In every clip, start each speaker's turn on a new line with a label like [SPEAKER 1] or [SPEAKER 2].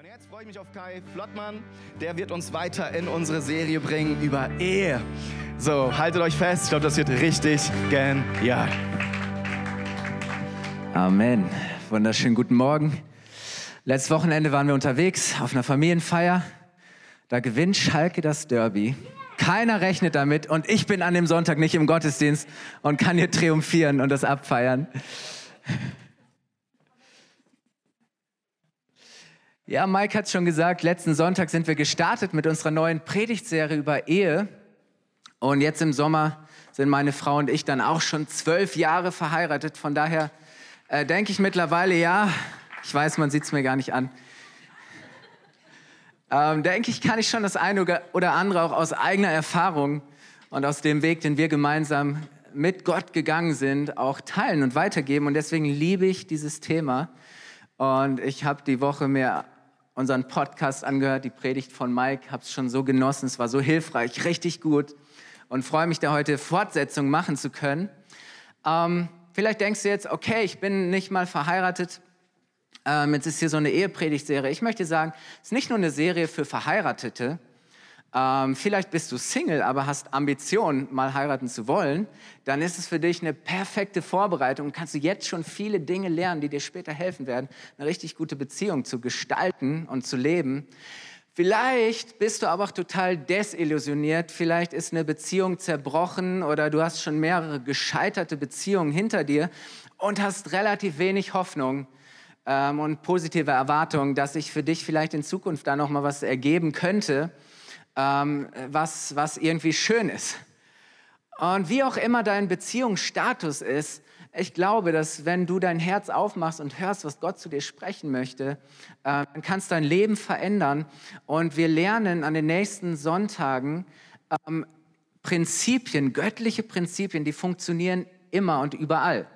[SPEAKER 1] Und jetzt freue ich mich auf Kai Flottmann. Der wird uns weiter in unsere Serie bringen über Ehe. So, haltet euch fest. Ich glaube, das wird richtig genial.
[SPEAKER 2] Amen. Wunderschönen guten Morgen. Letztes Wochenende waren wir unterwegs auf einer Familienfeier. Da gewinnt Schalke das Derby. Keiner rechnet damit und ich bin an dem Sonntag nicht im Gottesdienst und kann hier triumphieren und das abfeiern. Ja, Mike hat es schon gesagt, letzten Sonntag sind wir gestartet mit unserer neuen Predigtserie über Ehe. Und jetzt im Sommer sind meine Frau und ich dann auch schon zwölf Jahre verheiratet. Von daher äh, denke ich mittlerweile, ja, ich weiß, man sieht es mir gar nicht an. Ähm, denke ich, kann ich schon das eine oder andere auch aus eigener Erfahrung und aus dem Weg, den wir gemeinsam mit Gott gegangen sind, auch teilen und weitergeben. Und deswegen liebe ich dieses Thema. Und ich habe die Woche mir unseren Podcast angehört, die Predigt von Mike, habe es schon so genossen, es war so hilfreich, richtig gut und freue mich, da heute Fortsetzung machen zu können. Ähm, vielleicht denkst du jetzt, okay, ich bin nicht mal verheiratet, ähm, jetzt ist hier so eine Ehepredigtserie. Ich möchte sagen, es ist nicht nur eine Serie für Verheiratete, ähm, vielleicht bist du Single, aber hast Ambitionen, mal heiraten zu wollen, dann ist es für dich eine perfekte Vorbereitung und kannst du jetzt schon viele Dinge lernen, die dir später helfen werden, eine richtig gute Beziehung zu gestalten und zu leben. Vielleicht bist du aber auch total desillusioniert, vielleicht ist eine Beziehung zerbrochen oder du hast schon mehrere gescheiterte Beziehungen hinter dir und hast relativ wenig Hoffnung ähm, und positive Erwartungen, dass sich für dich vielleicht in Zukunft da noch mal was ergeben könnte ähm, was, was irgendwie schön ist. Und wie auch immer dein Beziehungsstatus ist, ich glaube, dass wenn du dein Herz aufmachst und hörst, was Gott zu dir sprechen möchte, äh, dann kannst dein Leben verändern. Und wir lernen an den nächsten Sonntagen ähm, Prinzipien, göttliche Prinzipien, die funktionieren immer und überall.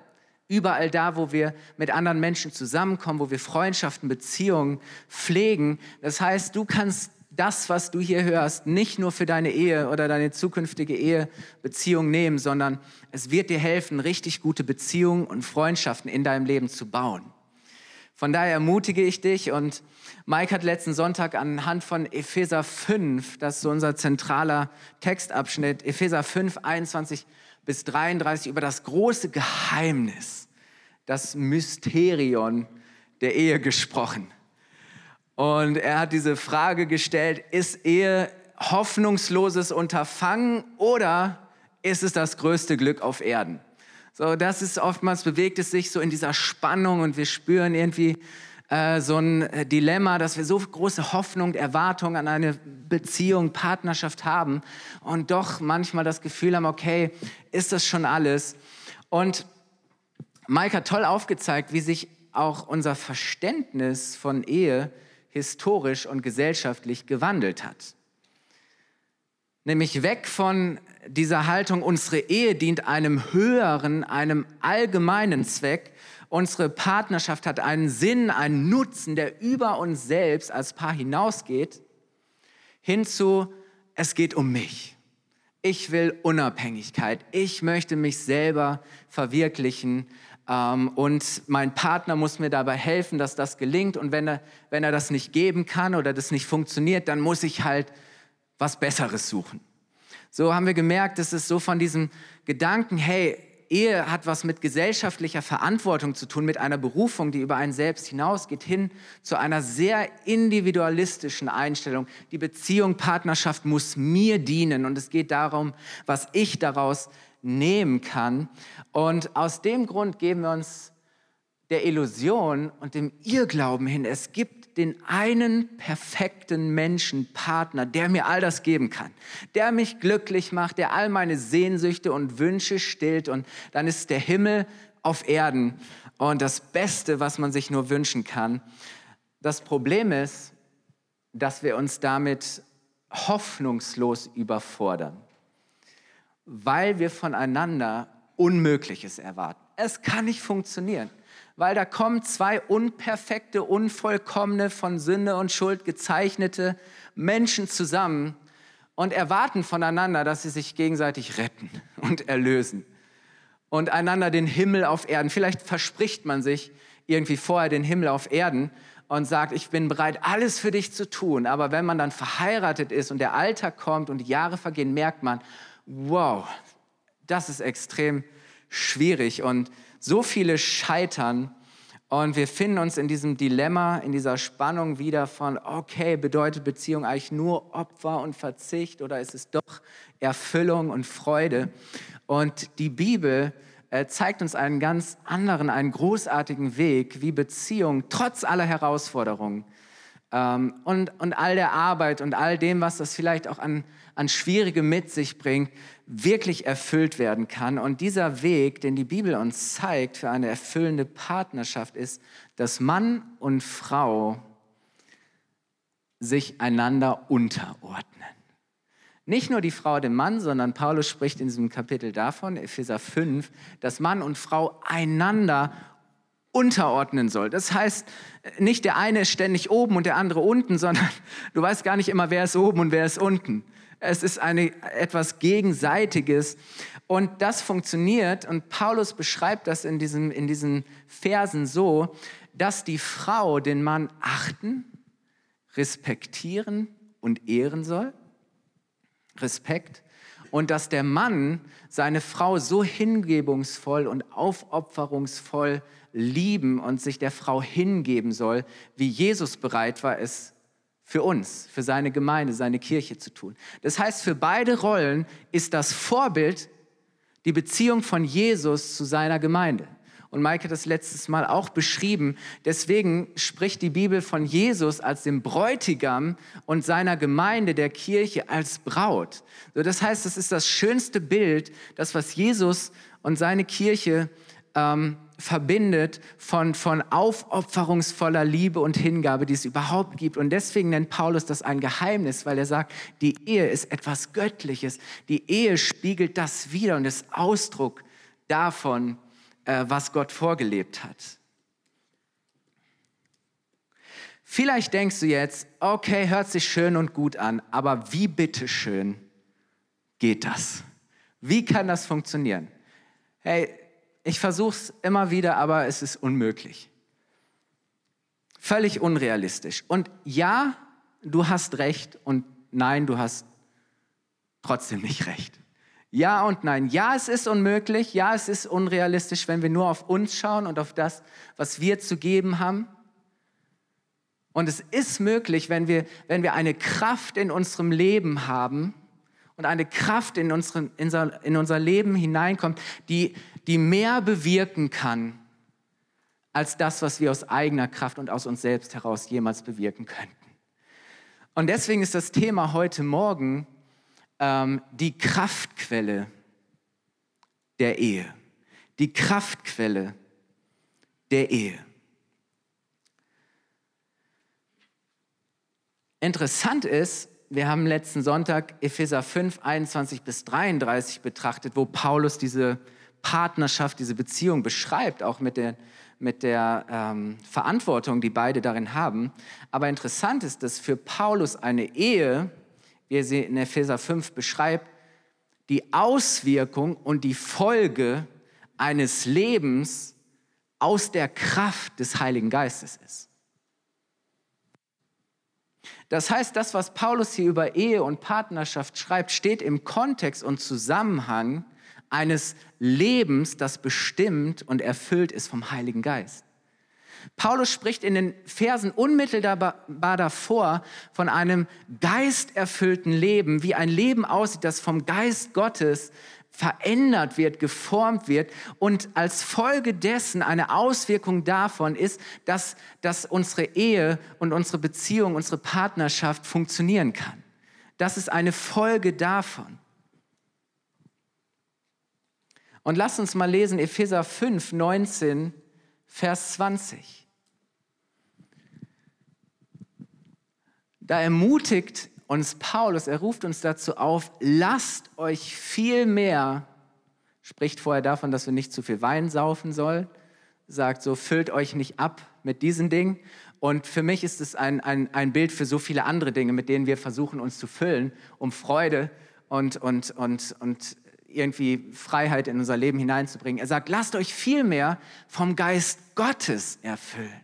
[SPEAKER 2] Überall da, wo wir mit anderen Menschen zusammenkommen, wo wir Freundschaften, Beziehungen pflegen. Das heißt, du kannst das, was du hier hörst, nicht nur für deine Ehe oder deine zukünftige Ehebeziehung nehmen, sondern es wird dir helfen, richtig gute Beziehungen und Freundschaften in deinem Leben zu bauen. Von daher ermutige ich dich und Mike hat letzten Sonntag anhand von Epheser 5, das ist so unser zentraler Textabschnitt, Epheser 5, 21 bis 33 über das große Geheimnis, das Mysterion der Ehe gesprochen. Und er hat diese Frage gestellt, ist Ehe hoffnungsloses Unterfangen oder ist es das größte Glück auf Erden? So, das ist oftmals bewegt es sich so in dieser Spannung und wir spüren irgendwie äh, so ein Dilemma, dass wir so große Hoffnung, Erwartung an eine Beziehung, Partnerschaft haben und doch manchmal das Gefühl haben, okay, ist das schon alles? Und Mike hat toll aufgezeigt, wie sich auch unser Verständnis von Ehe historisch und gesellschaftlich gewandelt hat. Nämlich weg von dieser Haltung, unsere Ehe dient einem höheren, einem allgemeinen Zweck. Unsere Partnerschaft hat einen Sinn, einen Nutzen, der über uns selbst als Paar hinausgeht, hinzu, es geht um mich. Ich will Unabhängigkeit. Ich möchte mich selber verwirklichen. Ähm, und mein Partner muss mir dabei helfen, dass das gelingt. Und wenn er, wenn er das nicht geben kann oder das nicht funktioniert, dann muss ich halt was Besseres suchen. So haben wir gemerkt, es so von diesem Gedanken, hey, Ehe hat was mit gesellschaftlicher Verantwortung zu tun, mit einer Berufung, die über einen selbst hinausgeht, hin zu einer sehr individualistischen Einstellung. Die Beziehung, Partnerschaft muss mir dienen und es geht darum, was ich daraus nehmen kann. Und aus dem Grund geben wir uns der Illusion und dem Irrglauben hin, es gibt den einen perfekten Menschen, Partner, der mir all das geben kann, der mich glücklich macht, der all meine Sehnsüchte und Wünsche stillt und dann ist der Himmel auf Erden und das Beste, was man sich nur wünschen kann. Das Problem ist, dass wir uns damit hoffnungslos überfordern weil wir voneinander Unmögliches erwarten. Es kann nicht funktionieren, weil da kommen zwei unperfekte, unvollkommene, von Sünde und Schuld gezeichnete Menschen zusammen und erwarten voneinander, dass sie sich gegenseitig retten und erlösen und einander den Himmel auf Erden. Vielleicht verspricht man sich irgendwie vorher den Himmel auf Erden und sagt, ich bin bereit, alles für dich zu tun. Aber wenn man dann verheiratet ist und der Alltag kommt und die Jahre vergehen, merkt man, wow, das ist extrem schwierig und so viele scheitern. Und wir finden uns in diesem Dilemma, in dieser Spannung wieder von, okay, bedeutet Beziehung eigentlich nur Opfer und Verzicht oder ist es doch Erfüllung und Freude? Und die Bibel äh, zeigt uns einen ganz anderen, einen großartigen Weg, wie Beziehung trotz aller Herausforderungen ähm, und, und all der Arbeit und all dem, was das vielleicht auch an, an Schwierige mit sich bringt, wirklich erfüllt werden kann. Und dieser Weg, den die Bibel uns zeigt für eine erfüllende Partnerschaft, ist, dass Mann und Frau sich einander unterordnen. Nicht nur die Frau dem Mann, sondern Paulus spricht in diesem Kapitel davon, Epheser 5, dass Mann und Frau einander unterordnen soll. Das heißt, nicht der eine ist ständig oben und der andere unten, sondern du weißt gar nicht immer, wer ist oben und wer ist unten. Es ist eine, etwas Gegenseitiges. Und das funktioniert, und Paulus beschreibt das in, diesem, in diesen Versen so, dass die Frau den Mann achten, respektieren und ehren soll. Respekt. Und dass der Mann seine Frau so hingebungsvoll und aufopferungsvoll lieben und sich der Frau hingeben soll, wie Jesus bereit war, es für uns, für seine Gemeinde, seine Kirche zu tun. Das heißt, für beide Rollen ist das Vorbild die Beziehung von Jesus zu seiner Gemeinde. Und Mike hat das letztes Mal auch beschrieben. Deswegen spricht die Bibel von Jesus als dem Bräutigam und seiner Gemeinde, der Kirche, als Braut. So, das heißt, das ist das schönste Bild, das, was Jesus und seine Kirche ähm, verbindet von, von aufopferungsvoller Liebe und Hingabe, die es überhaupt gibt. Und deswegen nennt Paulus das ein Geheimnis, weil er sagt, die Ehe ist etwas Göttliches. Die Ehe spiegelt das wieder und ist Ausdruck davon, äh, was Gott vorgelebt hat. Vielleicht denkst du jetzt, okay, hört sich schön und gut an, aber wie bitteschön geht das? Wie kann das funktionieren? Hey, ich versuche es immer wieder, aber es ist unmöglich. Völlig unrealistisch. Und ja, du hast recht und nein, du hast trotzdem nicht recht. Ja und nein. Ja, es ist unmöglich. Ja, es ist unrealistisch, wenn wir nur auf uns schauen und auf das, was wir zu geben haben. Und es ist möglich, wenn wir, wenn wir eine Kraft in unserem Leben haben, und eine Kraft in, unseren, in unser Leben hineinkommt, die, die mehr bewirken kann als das, was wir aus eigener Kraft und aus uns selbst heraus jemals bewirken könnten. Und deswegen ist das Thema heute Morgen ähm, die Kraftquelle der Ehe. Die Kraftquelle der Ehe. Interessant ist, wir haben letzten Sonntag Epheser 5, 21 bis 33 betrachtet, wo Paulus diese Partnerschaft, diese Beziehung beschreibt, auch mit der, mit der ähm, Verantwortung, die beide darin haben. Aber interessant ist, dass für Paulus eine Ehe, wie er sie in Epheser 5 beschreibt, die Auswirkung und die Folge eines Lebens aus der Kraft des Heiligen Geistes ist. Das heißt, das, was Paulus hier über Ehe und Partnerschaft schreibt, steht im Kontext und Zusammenhang eines Lebens, das bestimmt und erfüllt ist vom Heiligen Geist. Paulus spricht in den Versen unmittelbar davor von einem geisterfüllten Leben, wie ein Leben aussieht, das vom Geist Gottes verändert wird, geformt wird und als Folge dessen eine Auswirkung davon ist, dass, dass unsere Ehe und unsere Beziehung, unsere Partnerschaft funktionieren kann. Das ist eine Folge davon. Und lass uns mal lesen Epheser 5, 19, Vers 20. Da ermutigt uns Paulus, er ruft uns dazu auf, lasst euch viel mehr, spricht vorher davon, dass wir nicht zu viel Wein saufen sollen, sagt so, füllt euch nicht ab mit diesen Dingen. Und für mich ist es ein, ein, ein Bild für so viele andere Dinge, mit denen wir versuchen, uns zu füllen, um Freude und, und, und, und irgendwie Freiheit in unser Leben hineinzubringen. Er sagt, lasst euch viel mehr vom Geist Gottes erfüllen.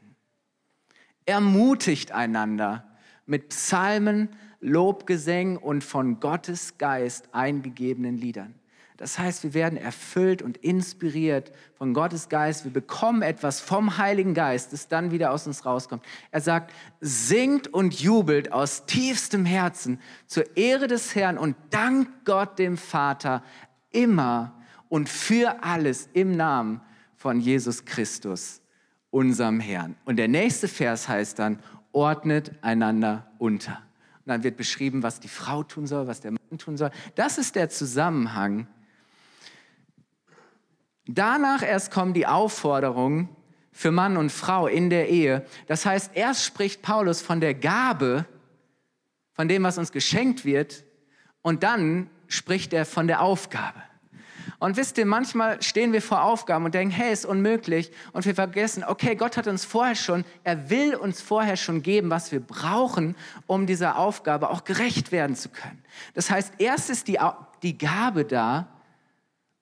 [SPEAKER 2] ermutigt einander mit Psalmen, Lobgesängen und von Gottes Geist eingegebenen Liedern. Das heißt, wir werden erfüllt und inspiriert von Gottes Geist. Wir bekommen etwas vom Heiligen Geist, das dann wieder aus uns rauskommt. Er sagt, singt und jubelt aus tiefstem Herzen zur Ehre des Herrn und dankt Gott dem Vater immer und für alles im Namen von Jesus Christus, unserem Herrn. Und der nächste Vers heißt dann, ordnet einander unter. Und dann wird beschrieben, was die Frau tun soll, was der Mann tun soll. Das ist der Zusammenhang Danach erst kommen die Aufforderungen für Mann und Frau in der Ehe. Das heißt, erst spricht Paulus von der Gabe, von dem, was uns geschenkt wird, und dann spricht er von der Aufgabe. Und wisst ihr, manchmal stehen wir vor Aufgaben und denken, hey, ist unmöglich. Und wir vergessen, okay, Gott hat uns vorher schon, er will uns vorher schon geben, was wir brauchen, um dieser Aufgabe auch gerecht werden zu können. Das heißt, erst ist die, die Gabe da,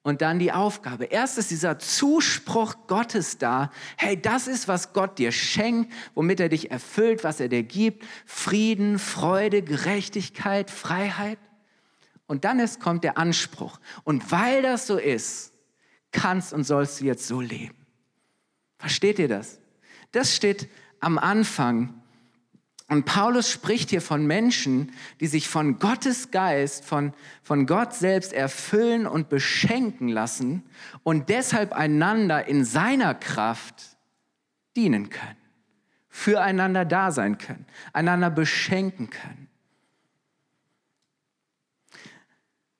[SPEAKER 2] und dann die Aufgabe. Erst ist dieser Zuspruch Gottes da. Hey, das ist, was Gott dir schenkt, womit er dich erfüllt, was er dir gibt. Frieden, Freude, Gerechtigkeit, Freiheit. Und dann ist, kommt der Anspruch. Und weil das so ist, kannst und sollst du jetzt so leben. Versteht ihr das? Das steht am Anfang und Paulus spricht hier von Menschen, die sich von Gottes Geist, von, von Gott selbst erfüllen und beschenken lassen und deshalb einander in seiner Kraft dienen können, füreinander da sein können, einander beschenken können.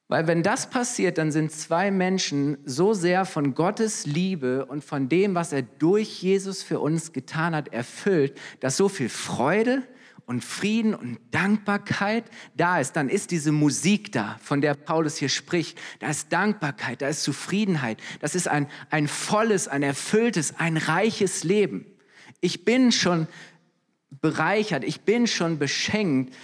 [SPEAKER 2] Weil wenn das passiert, dann sind zwei Menschen so sehr von Gottes Liebe und von dem, was er durch Jesus für uns getan hat, erfüllt, dass so viel Freude, und Frieden und Dankbarkeit da ist, dann ist diese Musik da, von der Paulus hier spricht. Da ist Dankbarkeit, da ist Zufriedenheit. Das ist ein, ein volles, ein erfülltes, ein reiches Leben. Ich bin schon bereichert, ich bin schon beschenkt.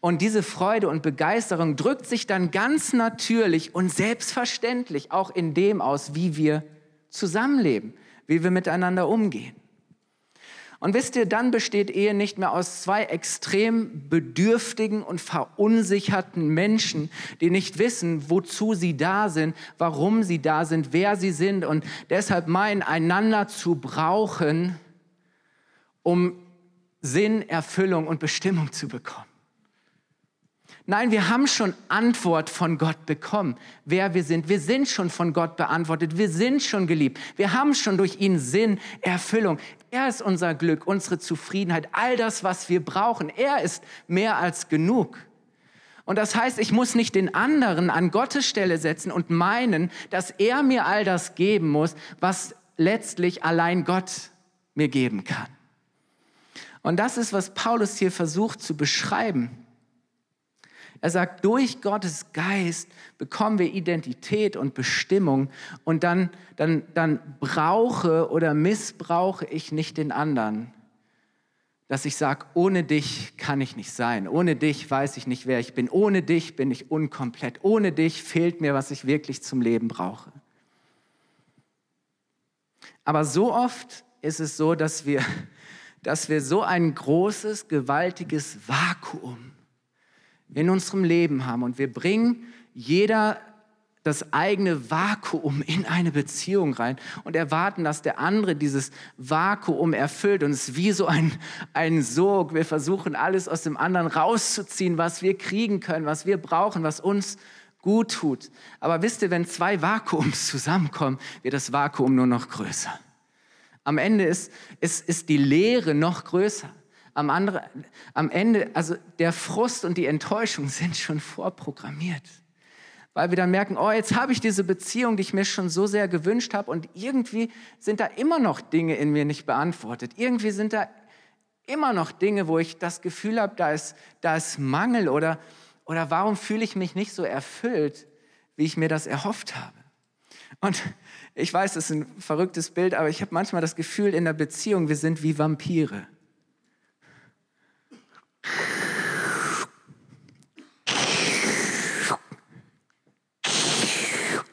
[SPEAKER 2] Und diese Freude und Begeisterung drückt sich dann ganz natürlich und selbstverständlich auch in dem aus, wie wir zusammenleben, wie wir miteinander umgehen. Und wisst ihr, dann besteht Ehe nicht mehr aus zwei extrem bedürftigen und verunsicherten Menschen, die nicht wissen, wozu sie da sind, warum sie da sind, wer sie sind und deshalb meinen, einander zu brauchen, um Sinn, Erfüllung und Bestimmung zu bekommen. Nein, wir haben schon Antwort von Gott bekommen, wer wir sind. Wir sind schon von Gott beantwortet. Wir sind schon geliebt. Wir haben schon durch ihn Sinn, Erfüllung. Er ist unser Glück, unsere Zufriedenheit, all das, was wir brauchen. Er ist mehr als genug. Und das heißt, ich muss nicht den anderen an Gottes Stelle setzen und meinen, dass er mir all das geben muss, was letztlich allein Gott mir geben kann. Und das ist, was Paulus hier versucht zu beschreiben. Er sagt, durch Gottes Geist bekommen wir Identität und Bestimmung und dann, dann, dann brauche oder missbrauche ich nicht den anderen. Dass ich sage, ohne dich kann ich nicht sein, ohne dich weiß ich nicht, wer ich bin, ohne dich bin ich unkomplett, ohne dich fehlt mir, was ich wirklich zum Leben brauche. Aber so oft ist es so, dass wir, dass wir so ein großes, gewaltiges Vakuum in unserem Leben haben und wir bringen jeder das eigene Vakuum in eine Beziehung rein und erwarten, dass der andere dieses Vakuum erfüllt. Und es ist wie so ein, ein Sog. Wir versuchen alles aus dem anderen rauszuziehen, was wir kriegen können, was wir brauchen, was uns gut tut. Aber wisst ihr, wenn zwei Vakuums zusammenkommen, wird das Vakuum nur noch größer. Am Ende ist, ist, ist die Leere noch größer am, andere, am Ende, also der Frust und die Enttäuschung sind schon vorprogrammiert. Weil wir dann merken, oh, jetzt habe ich diese Beziehung, die ich mir schon so sehr gewünscht habe und irgendwie sind da immer noch Dinge in mir nicht beantwortet. Irgendwie sind da immer noch Dinge, wo ich das Gefühl habe, da ist, da ist Mangel oder, oder warum fühle ich mich nicht so erfüllt, wie ich mir das erhofft habe. Und ich weiß, das ist ein verrücktes Bild, aber ich habe manchmal das Gefühl in der Beziehung, wir sind wie Vampire.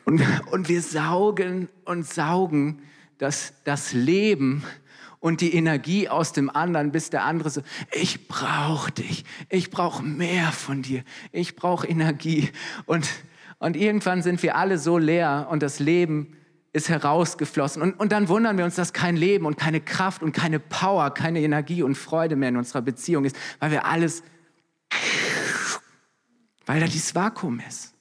[SPEAKER 2] Und, und wir saugen und saugen das, das Leben und die Energie aus dem anderen, bis der andere so, ich brauche dich, ich brauche mehr von dir, ich brauche Energie. Und, und irgendwann sind wir alle so leer und das Leben ist herausgeflossen. Und, und dann wundern wir uns, dass kein Leben und keine Kraft und keine Power, keine Energie und Freude mehr in unserer Beziehung ist, weil wir alles, weil da dieses Vakuum ist.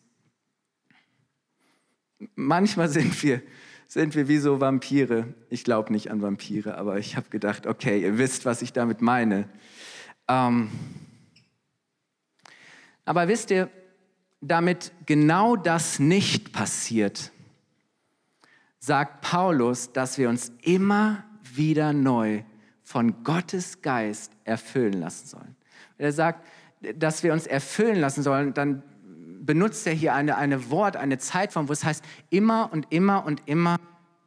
[SPEAKER 2] Manchmal sind wir, sind wir wie so Vampire. Ich glaube nicht an Vampire, aber ich habe gedacht, okay, ihr wisst, was ich damit meine. Ähm aber wisst ihr, damit genau das nicht passiert, sagt Paulus, dass wir uns immer wieder neu von Gottes Geist erfüllen lassen sollen. Er sagt, dass wir uns erfüllen lassen sollen, dann benutzt er hier eine, eine Wort, eine Zeitform, wo es heißt immer und immer und immer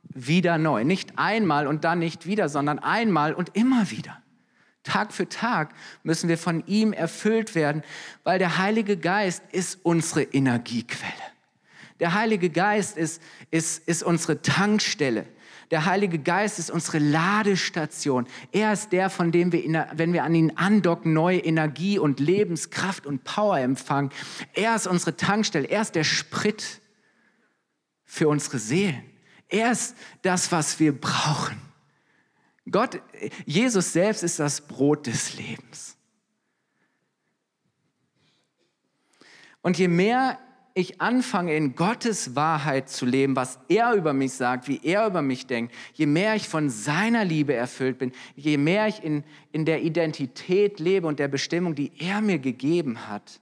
[SPEAKER 2] wieder neu. Nicht einmal und dann nicht wieder, sondern einmal und immer wieder. Tag für Tag müssen wir von ihm erfüllt werden, weil der Heilige Geist ist unsere Energiequelle. Der Heilige Geist ist, ist, ist unsere Tankstelle. Der Heilige Geist ist unsere Ladestation. Er ist der, von dem wir, wenn wir an ihn andocken, neue Energie und Lebenskraft und Power empfangen. Er ist unsere Tankstelle. Er ist der Sprit für unsere Seelen. Er ist das, was wir brauchen. Gott, Jesus selbst ist das Brot des Lebens. Und je mehr ich anfange, in Gottes Wahrheit zu leben, was er über mich sagt, wie er über mich denkt, je mehr ich von seiner Liebe erfüllt bin, je mehr ich in, in der Identität lebe und der Bestimmung, die er mir gegeben hat,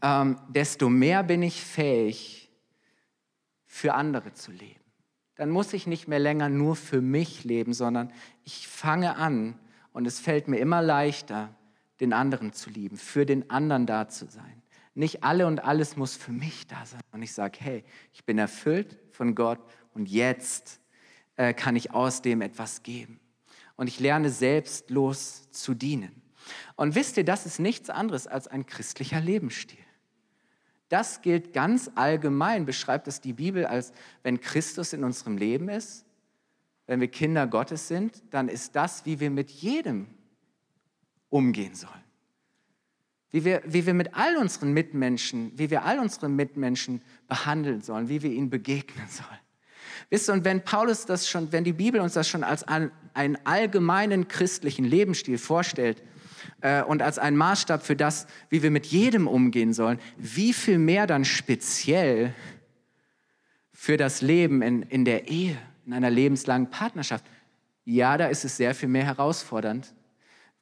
[SPEAKER 2] ähm, desto mehr bin ich fähig, für andere zu leben. Dann muss ich nicht mehr länger nur für mich leben, sondern ich fange an und es fällt mir immer leichter, den anderen zu lieben, für den anderen da zu sein. Nicht alle und alles muss für mich da sein. Und ich sage, hey, ich bin erfüllt von Gott und jetzt äh, kann ich aus dem etwas geben. Und ich lerne selbstlos zu dienen. Und wisst ihr, das ist nichts anderes als ein christlicher Lebensstil. Das gilt ganz allgemein, beschreibt es die Bibel als, wenn Christus in unserem Leben ist, wenn wir Kinder Gottes sind, dann ist das, wie wir mit jedem umgehen sollen wie wir, wie wir mit all unseren Mitmenschen, wie wir all unsere Mitmenschen behandeln sollen, wie wir ihnen begegnen sollen. Wisst ihr, und wenn Paulus das schon, wenn die Bibel uns das schon als einen, einen allgemeinen christlichen Lebensstil vorstellt äh, und als einen Maßstab für das, wie wir mit jedem umgehen sollen, wie viel mehr dann speziell für das Leben in, in der Ehe, in einer lebenslangen Partnerschaft. Ja, da ist es sehr viel mehr herausfordernd,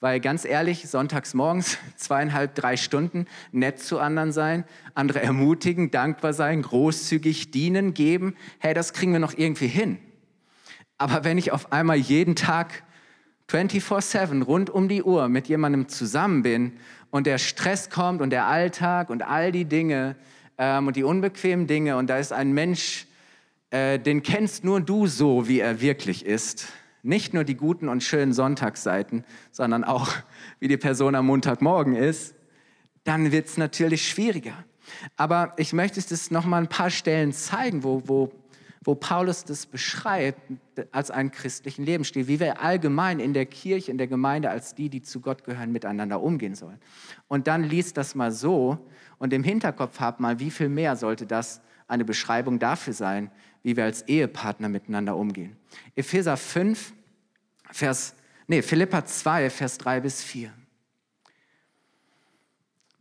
[SPEAKER 2] weil ganz ehrlich, sonntags morgens zweieinhalb, drei Stunden nett zu anderen sein, andere ermutigen, dankbar sein, großzügig dienen, geben, hey, das kriegen wir noch irgendwie hin. Aber wenn ich auf einmal jeden Tag 24/7 rund um die Uhr mit jemandem zusammen bin und der Stress kommt und der Alltag und all die Dinge ähm, und die unbequemen Dinge und da ist ein Mensch, äh, den kennst nur du so, wie er wirklich ist, nicht nur die guten und schönen Sonntagsseiten, sondern auch, wie die Person am Montagmorgen ist, dann wird es natürlich schwieriger. Aber ich möchte es noch mal ein paar Stellen zeigen, wo, wo, wo Paulus das beschreibt als einen christlichen Lebensstil, wie wir allgemein in der Kirche, in der Gemeinde als die, die zu Gott gehören, miteinander umgehen sollen. Und dann liest das mal so und im Hinterkopf habt mal, wie viel mehr sollte das eine Beschreibung dafür sein, wie wir als Ehepartner miteinander umgehen. Epheser 5, Vers, nee, Philippa 2, Vers 3 bis 4.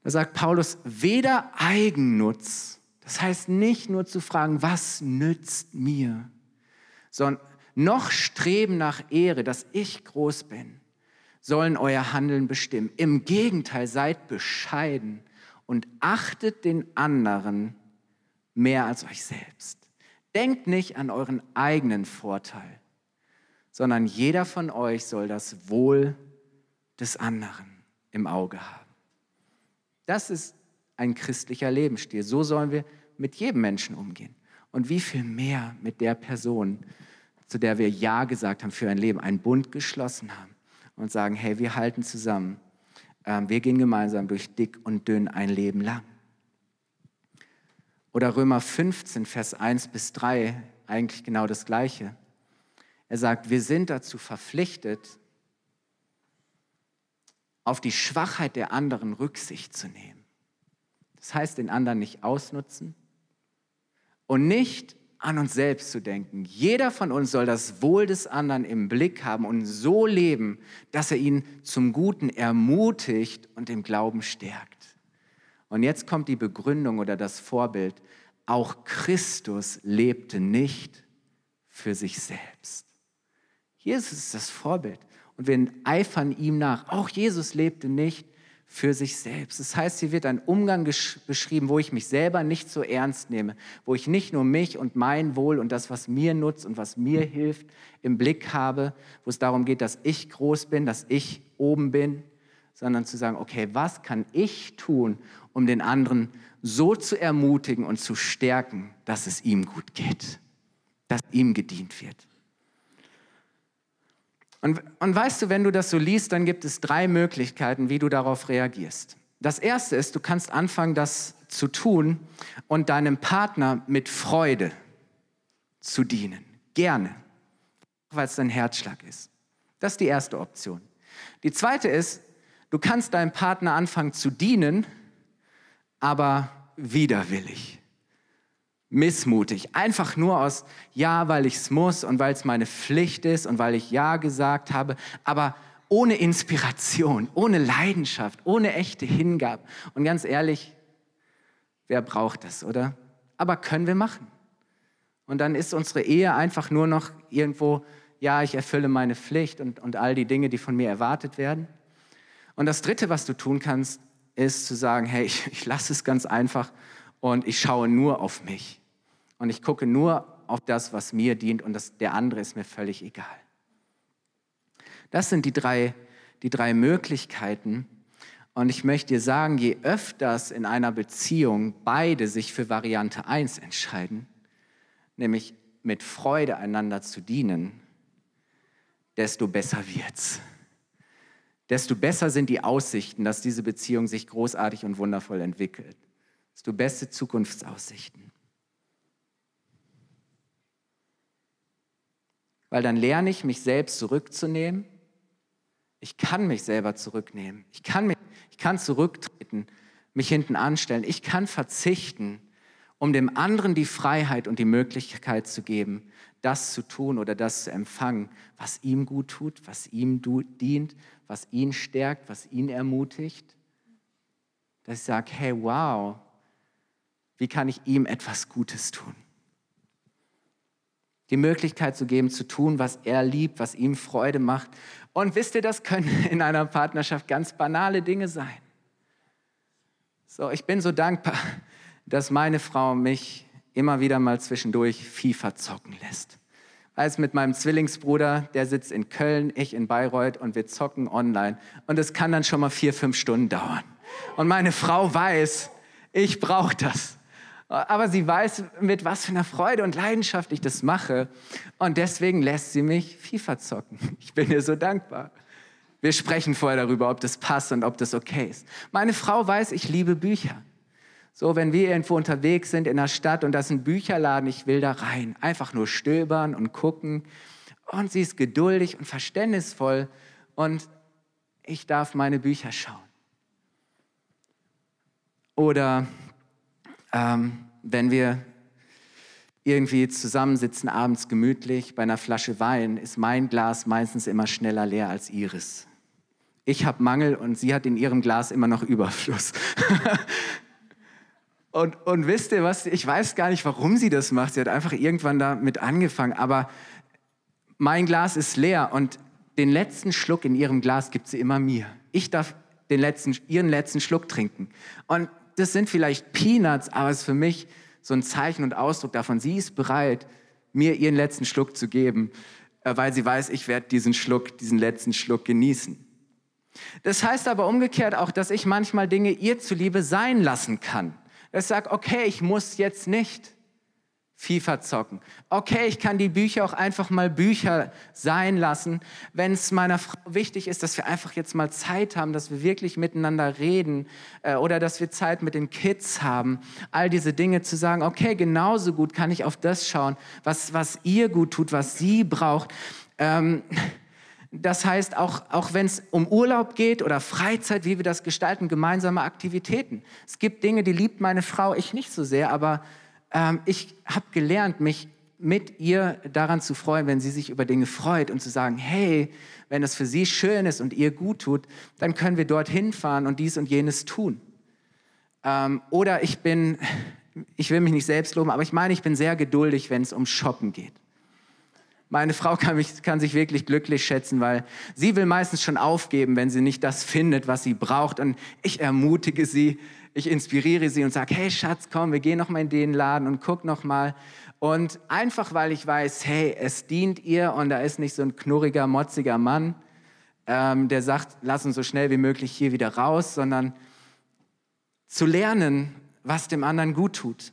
[SPEAKER 2] Da sagt Paulus, weder Eigennutz, das heißt nicht nur zu fragen, was nützt mir, sondern noch Streben nach Ehre, dass ich groß bin, sollen euer Handeln bestimmen. Im Gegenteil, seid bescheiden und achtet den anderen mehr als euch selbst. Denkt nicht an euren eigenen Vorteil, sondern jeder von euch soll das Wohl des anderen im Auge haben. Das ist ein christlicher Lebensstil. So sollen wir mit jedem Menschen umgehen. Und wie viel mehr mit der Person, zu der wir Ja gesagt haben für ein Leben, einen Bund geschlossen haben und sagen, hey, wir halten zusammen. Ähm, wir gehen gemeinsam durch dick und dünn ein Leben lang. Oder Römer 15, Vers 1 bis 3, eigentlich genau das Gleiche. Er sagt, wir sind dazu verpflichtet, auf die Schwachheit der anderen Rücksicht zu nehmen. Das heißt, den anderen nicht ausnutzen und nicht an uns selbst zu denken. Jeder von uns soll das Wohl des anderen im Blick haben und so leben, dass er ihn zum Guten ermutigt und im Glauben stärkt. Und jetzt kommt die Begründung oder das Vorbild. Auch Christus lebte nicht für sich selbst. Jesus ist das Vorbild und wir eifern ihm nach. Auch Jesus lebte nicht für sich selbst. Das heißt, hier wird ein Umgang beschrieben, wo ich mich selber nicht so ernst nehme, wo ich nicht nur mich und mein Wohl und das, was mir nutzt und was mir hilft, im Blick habe, wo es darum geht, dass ich groß bin, dass ich oben bin, sondern zu sagen, okay, was kann ich tun, um den anderen so zu ermutigen und zu stärken, dass es ihm gut geht, dass ihm gedient wird. Und, und weißt du, wenn du das so liest, dann gibt es drei Möglichkeiten, wie du darauf reagierst. Das erste ist, du kannst anfangen, das zu tun und deinem Partner mit Freude zu dienen. Gerne, weil es dein Herzschlag ist. Das ist die erste Option. Die zweite ist, du kannst deinem Partner anfangen zu dienen, aber widerwillig missmutig. Einfach nur aus Ja, weil ich es muss und weil es meine Pflicht ist und weil ich Ja gesagt habe, aber ohne Inspiration, ohne Leidenschaft, ohne echte Hingabe. Und ganz ehrlich, wer braucht das, oder? Aber können wir machen. Und dann ist unsere Ehe einfach nur noch irgendwo, ja, ich erfülle meine Pflicht und, und all die Dinge, die von mir erwartet werden. Und das Dritte, was du tun kannst, ist zu sagen, hey, ich, ich lasse es ganz einfach und ich schaue nur auf mich und ich gucke nur auf das, was mir dient und das, der andere ist mir völlig egal. Das sind die drei, die drei Möglichkeiten. Und ich möchte dir sagen, je öfters in einer Beziehung beide sich für Variante 1 entscheiden, nämlich mit Freude einander zu dienen, desto besser wird's. Desto besser sind die Aussichten, dass diese Beziehung sich großartig und wundervoll entwickelt. Desto beste Zukunftsaussichten. weil dann lerne ich, mich selbst zurückzunehmen. Ich kann mich selber zurücknehmen. Ich kann, mich, ich kann zurücktreten, mich hinten anstellen. Ich kann verzichten, um dem anderen die Freiheit und die Möglichkeit zu geben, das zu tun oder das zu empfangen, was ihm gut tut, was ihm dient, was ihn stärkt, was ihn ermutigt. Dass ich sage, hey, wow, wie kann ich ihm etwas Gutes tun? die Möglichkeit zu geben, zu tun, was er liebt, was ihm Freude macht. Und wisst ihr, das können in einer Partnerschaft ganz banale Dinge sein. So, ich bin so dankbar, dass meine Frau mich immer wieder mal zwischendurch FIFA zocken lässt. Als mit meinem Zwillingsbruder, der sitzt in Köln, ich in Bayreuth und wir zocken online. Und es kann dann schon mal vier, fünf Stunden dauern. Und meine Frau weiß, ich brauche das. Aber sie weiß, mit was für einer Freude und Leidenschaft ich das mache. Und deswegen lässt sie mich FIFA zocken. Ich bin ihr so dankbar. Wir sprechen vorher darüber, ob das passt und ob das okay ist. Meine Frau weiß, ich liebe Bücher. So, wenn wir irgendwo unterwegs sind in der Stadt und das ist ein Bücherladen, ich will da rein. Einfach nur stöbern und gucken. Und sie ist geduldig und verständnisvoll und ich darf meine Bücher schauen. Oder ähm, wenn wir irgendwie zusammensitzen, abends gemütlich bei einer Flasche Wein, ist mein Glas meistens immer schneller leer als ihres. Ich habe Mangel und sie hat in ihrem Glas immer noch Überfluss. und, und wisst ihr was, ich weiß gar nicht, warum sie das macht. Sie hat einfach irgendwann damit angefangen. Aber mein Glas ist leer und den letzten Schluck in ihrem Glas gibt sie immer mir. Ich darf den letzten, ihren letzten Schluck trinken. Und das sind vielleicht Peanuts, aber es ist für mich so ein Zeichen und Ausdruck davon. Sie ist bereit, mir ihren letzten Schluck zu geben, äh, weil sie weiß, ich werde diesen Schluck, diesen letzten Schluck genießen. Das heißt aber umgekehrt auch, dass ich manchmal Dinge ihr zuliebe sein lassen kann. Ich sage, okay, ich muss jetzt nicht FIFA zocken. Okay, ich kann die Bücher auch einfach mal Bücher sein lassen, wenn es meiner Frau wichtig ist, dass wir einfach jetzt mal Zeit haben, dass wir wirklich miteinander reden äh, oder dass wir Zeit mit den Kids haben. All diese Dinge zu sagen, okay, genauso gut kann ich auf das schauen, was, was ihr gut tut, was sie braucht. Ähm, das heißt, auch, auch wenn es um Urlaub geht oder Freizeit, wie wir das gestalten, gemeinsame Aktivitäten. Es gibt Dinge, die liebt meine Frau, ich nicht so sehr, aber ähm, ich habe gelernt, mich mit ihr daran zu freuen, wenn sie sich über Dinge freut und zu sagen, hey, wenn es für sie schön ist und ihr gut tut, dann können wir dorthin fahren und dies und jenes tun. Ähm, oder ich bin, ich will mich nicht selbst loben, aber ich meine, ich bin sehr geduldig, wenn es um Shoppen geht. Meine Frau kann, mich, kann sich wirklich glücklich schätzen, weil sie will meistens schon aufgeben, wenn sie nicht das findet, was sie braucht. Und ich ermutige sie, ich inspiriere sie und sage, hey Schatz, komm, wir gehen noch mal in den Laden und guck noch mal. Und einfach, weil ich weiß, hey, es dient ihr und da ist nicht so ein knurriger, motziger Mann, ähm, der sagt, lass uns so schnell wie möglich hier wieder raus, sondern zu lernen, was dem anderen gut tut.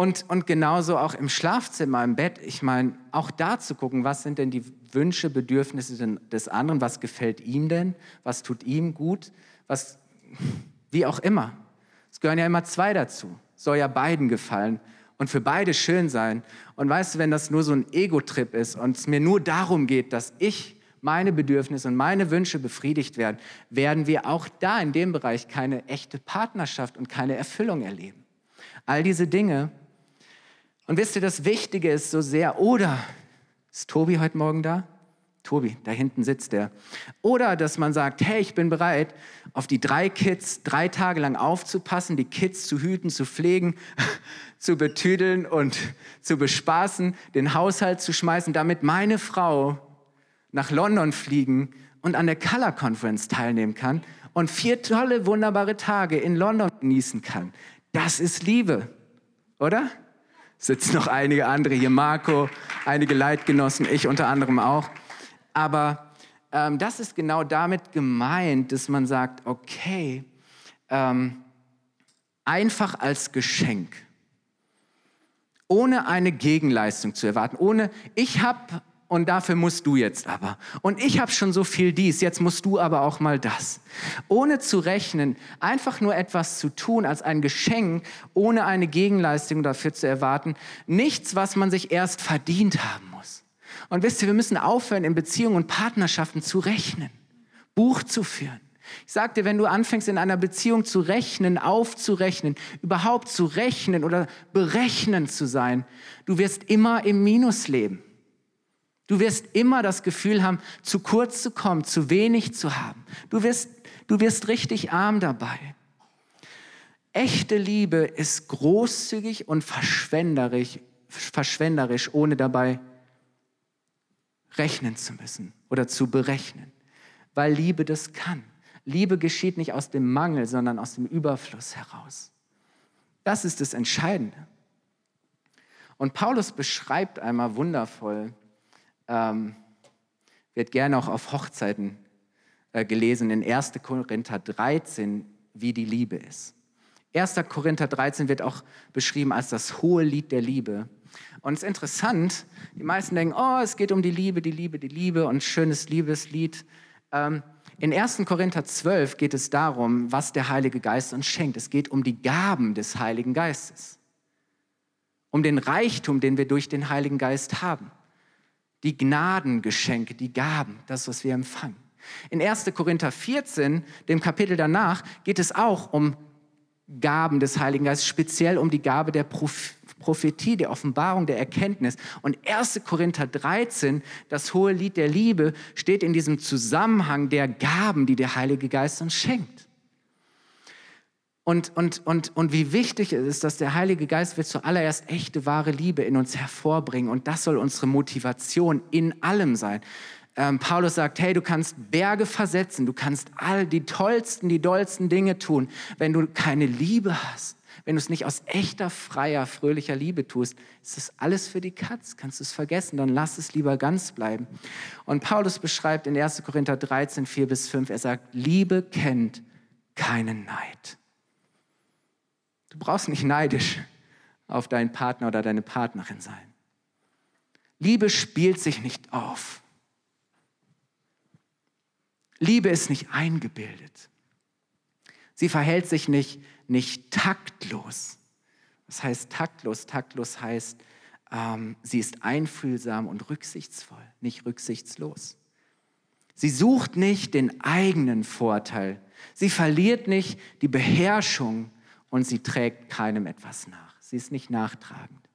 [SPEAKER 2] Und, und genauso auch im Schlafzimmer, im Bett. Ich meine, auch da zu gucken, was sind denn die Wünsche, Bedürfnisse des anderen, was gefällt ihm denn, was tut ihm gut, was wie auch immer. Es gehören ja immer zwei dazu. Soll ja beiden gefallen und für beide schön sein. Und weißt du, wenn das nur so ein Ego-Trip ist und es mir nur darum geht, dass ich meine Bedürfnisse und meine Wünsche befriedigt werden, werden wir auch da in dem Bereich keine echte Partnerschaft und keine Erfüllung erleben. All diese Dinge. Und wisst ihr, das Wichtige ist so sehr, oder ist Tobi heute Morgen da? Tobi, da hinten sitzt der. Oder dass man sagt, hey, ich bin bereit, auf die drei Kids drei Tage lang aufzupassen, die Kids zu hüten, zu pflegen, zu betüdeln und zu bespaßen, den Haushalt zu schmeißen, damit meine Frau nach London fliegen und an der Color Conference teilnehmen kann und vier tolle, wunderbare Tage in London genießen kann. Das ist Liebe, oder? Sitzen noch einige andere hier, Marco, einige Leitgenossen, ich unter anderem auch. Aber ähm, das ist genau damit gemeint, dass man sagt, okay, ähm, einfach als Geschenk, ohne eine Gegenleistung zu erwarten, ohne ich habe und dafür musst du jetzt aber. Und ich habe schon so viel dies, jetzt musst du aber auch mal das. Ohne zu rechnen, einfach nur etwas zu tun als ein Geschenk, ohne eine Gegenleistung dafür zu erwarten. Nichts, was man sich erst verdient haben muss. Und wisst ihr, wir müssen aufhören, in Beziehungen und Partnerschaften zu rechnen, Buch zu führen. Ich sagte, wenn du anfängst, in einer Beziehung zu rechnen, aufzurechnen, überhaupt zu rechnen oder berechnen zu sein, du wirst immer im Minus leben. Du wirst immer das Gefühl haben, zu kurz zu kommen, zu wenig zu haben. Du wirst, du wirst richtig arm dabei. Echte Liebe ist großzügig und verschwenderisch, verschwenderisch ohne dabei rechnen zu müssen oder zu berechnen, weil Liebe das kann. Liebe geschieht nicht aus dem Mangel, sondern aus dem Überfluss heraus. Das ist das Entscheidende. Und Paulus beschreibt einmal wundervoll, ähm, wird gerne auch auf Hochzeiten äh, gelesen in 1. Korinther 13, wie die Liebe ist. 1. Korinther 13 wird auch beschrieben als das hohe Lied der Liebe. Und es ist interessant, die meisten denken, oh, es geht um die Liebe, die Liebe, die Liebe und schönes Liebeslied. Ähm, in 1. Korinther 12 geht es darum, was der Heilige Geist uns schenkt. Es geht um die Gaben des Heiligen Geistes, um den Reichtum, den wir durch den Heiligen Geist haben, die Gnadengeschenke, die Gaben, das, was wir empfangen. In 1. Korinther 14, dem Kapitel danach, geht es auch um Gaben des Heiligen Geistes, speziell um die Gabe der Prophetie. Der Offenbarung, der Erkenntnis. Und 1. Korinther 13, das hohe Lied der Liebe, steht in diesem Zusammenhang der Gaben, die der Heilige Geist uns schenkt. Und, und, und, und wie wichtig es ist, dass der Heilige Geist will zuallererst echte, wahre Liebe in uns hervorbringen. Und das soll unsere Motivation in allem sein. Ähm, Paulus sagt, hey, du kannst Berge versetzen, du kannst all die tollsten, die dollsten Dinge tun, wenn du keine Liebe hast wenn du es nicht aus echter, freier, fröhlicher Liebe tust, ist das alles für die Katz. Kannst du es vergessen, dann lass es lieber ganz bleiben. Und Paulus beschreibt in 1. Korinther 13, 4 bis 5, er sagt, Liebe kennt keinen Neid. Du brauchst nicht neidisch auf deinen Partner oder deine Partnerin sein. Liebe spielt sich nicht auf. Liebe ist nicht eingebildet. Sie verhält sich nicht, nicht taktlos. Was heißt taktlos? Taktlos heißt, ähm, sie ist einfühlsam und rücksichtsvoll, nicht rücksichtslos. Sie sucht nicht den eigenen Vorteil. Sie verliert nicht die Beherrschung und sie trägt keinem etwas nach. Sie ist nicht nachtragend.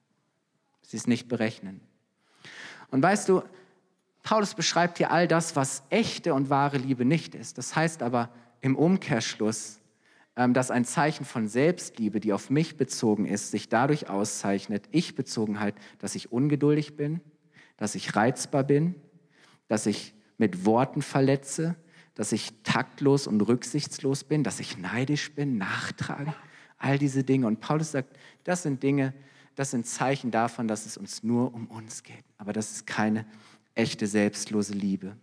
[SPEAKER 2] Sie ist nicht berechnend. Und weißt du, Paulus beschreibt hier all das, was echte und wahre Liebe nicht ist. Das heißt aber im Umkehrschluss, ähm, dass ein Zeichen von Selbstliebe, die auf mich bezogen ist, sich dadurch auszeichnet, ich bezogen halt, dass ich ungeduldig bin, dass ich reizbar bin, dass ich mit Worten verletze, dass ich taktlos und rücksichtslos bin, dass ich neidisch bin, nachtrage, all diese Dinge. Und Paulus sagt, das sind Dinge, das sind Zeichen davon, dass es uns nur um uns geht. Aber das ist keine echte selbstlose Liebe.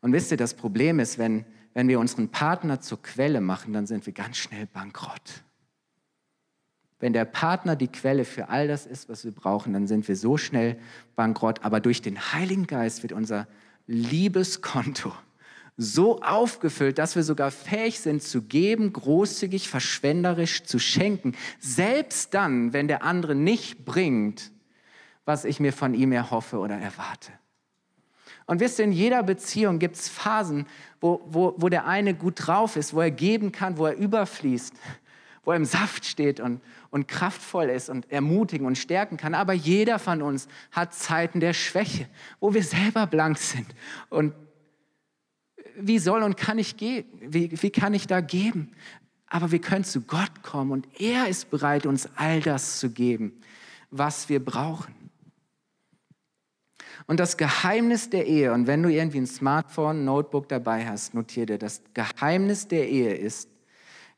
[SPEAKER 2] Und wisst ihr, das Problem ist, wenn, wenn wir unseren Partner zur Quelle machen, dann sind wir ganz schnell bankrott. Wenn der Partner die Quelle für all das ist, was wir brauchen, dann sind wir so schnell bankrott. Aber durch den Heiligen Geist wird unser Liebeskonto so aufgefüllt, dass wir sogar fähig sind zu geben, großzügig, verschwenderisch zu schenken, selbst dann, wenn der andere nicht bringt, was ich mir von ihm erhoffe oder erwarte. Und wisst ihr, in jeder Beziehung gibt es Phasen, wo, wo, wo der eine gut drauf ist, wo er geben kann, wo er überfließt, wo er im Saft steht und, und kraftvoll ist und ermutigen und stärken kann. Aber jeder von uns hat Zeiten der Schwäche, wo wir selber blank sind und wie soll und kann ich gehen? Wie, wie kann ich da geben? Aber wir können zu Gott kommen und er ist bereit, uns all das zu geben, was wir brauchen. Und das Geheimnis der Ehe, und wenn du irgendwie ein Smartphone, ein Notebook dabei hast, notiere dir, das Geheimnis der Ehe ist,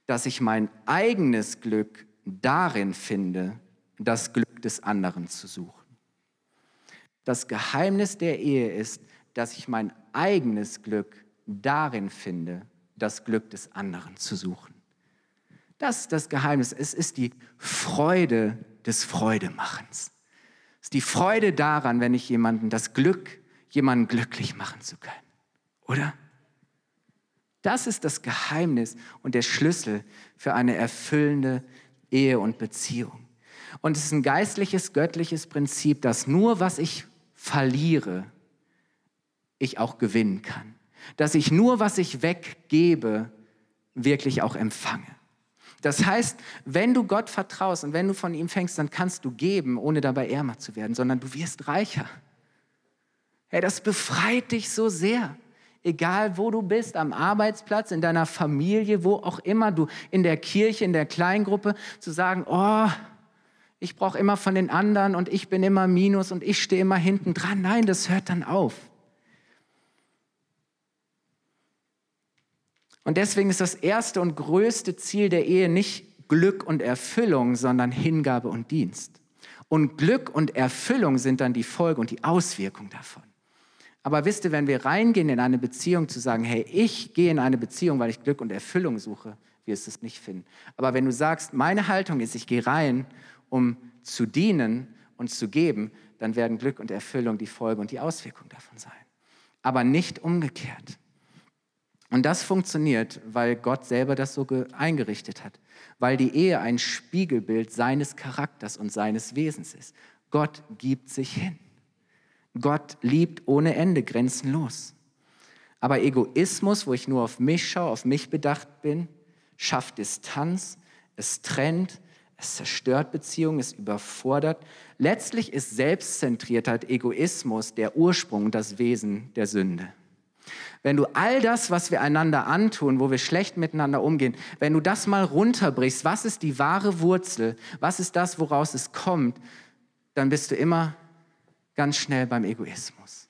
[SPEAKER 2] dass ich mein eigenes Glück darin finde, das Glück des anderen zu suchen. Das Geheimnis der Ehe ist, dass ich mein eigenes Glück darin finde, das Glück des anderen zu suchen. Das ist das Geheimnis. Es ist die Freude des Freudemachens. Es ist die Freude daran, wenn ich jemanden das Glück, jemanden glücklich machen zu können. Oder? Das ist das Geheimnis und der Schlüssel für eine erfüllende Ehe und Beziehung. Und es ist ein geistliches, göttliches Prinzip, dass nur was ich verliere, ich auch gewinnen kann dass ich nur, was ich weggebe, wirklich auch empfange. Das heißt, wenn du Gott vertraust und wenn du von ihm fängst, dann kannst du geben, ohne dabei ärmer zu werden, sondern du wirst reicher. Hey, das befreit dich so sehr. Egal wo du bist, am Arbeitsplatz, in deiner Familie, wo auch immer du, in der Kirche, in der Kleingruppe, zu sagen, oh, ich brauche immer von den anderen und ich bin immer Minus und ich stehe immer hinten dran. Nein, das hört dann auf. Und deswegen ist das erste und größte Ziel der Ehe nicht Glück und Erfüllung, sondern Hingabe und Dienst. Und Glück und Erfüllung sind dann die Folge und die Auswirkung davon. Aber wisst ihr, wenn wir reingehen in eine Beziehung zu sagen, hey, ich gehe in eine Beziehung, weil ich Glück und Erfüllung suche, wirst du es nicht finden. Aber wenn du sagst, meine Haltung ist, ich gehe rein, um zu dienen und zu geben, dann werden Glück und Erfüllung die Folge und die Auswirkung davon sein. Aber nicht umgekehrt. Und das funktioniert, weil Gott selber das so eingerichtet hat, weil die Ehe ein Spiegelbild seines Charakters und seines Wesens ist. Gott gibt sich hin. Gott liebt ohne Ende grenzenlos. Aber Egoismus, wo ich nur auf mich schaue, auf mich bedacht bin, schafft Distanz, es trennt, es zerstört Beziehungen, es überfordert. Letztlich ist Selbstzentriertheit, Egoismus der Ursprung und das Wesen der Sünde. Wenn du all das, was wir einander antun, wo wir schlecht miteinander umgehen, wenn du das mal runterbrichst, was ist die wahre Wurzel, was ist das, woraus es kommt, dann bist du immer ganz schnell beim Egoismus.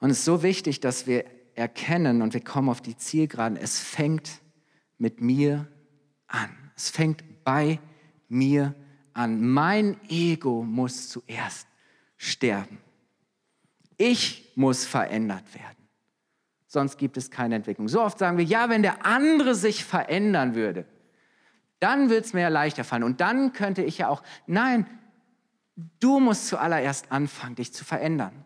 [SPEAKER 2] Und es ist so wichtig, dass wir erkennen und wir kommen auf die Zielgeraden, es fängt mit mir an. Es fängt bei mir an. Mein Ego muss zuerst sterben. Ich muss verändert werden. sonst gibt es keine Entwicklung. So oft sagen wir, ja, wenn der andere sich verändern würde, dann wird es mir ja leichter fallen. Und dann könnte ich ja auch, nein, du musst zuallererst anfangen, dich zu verändern.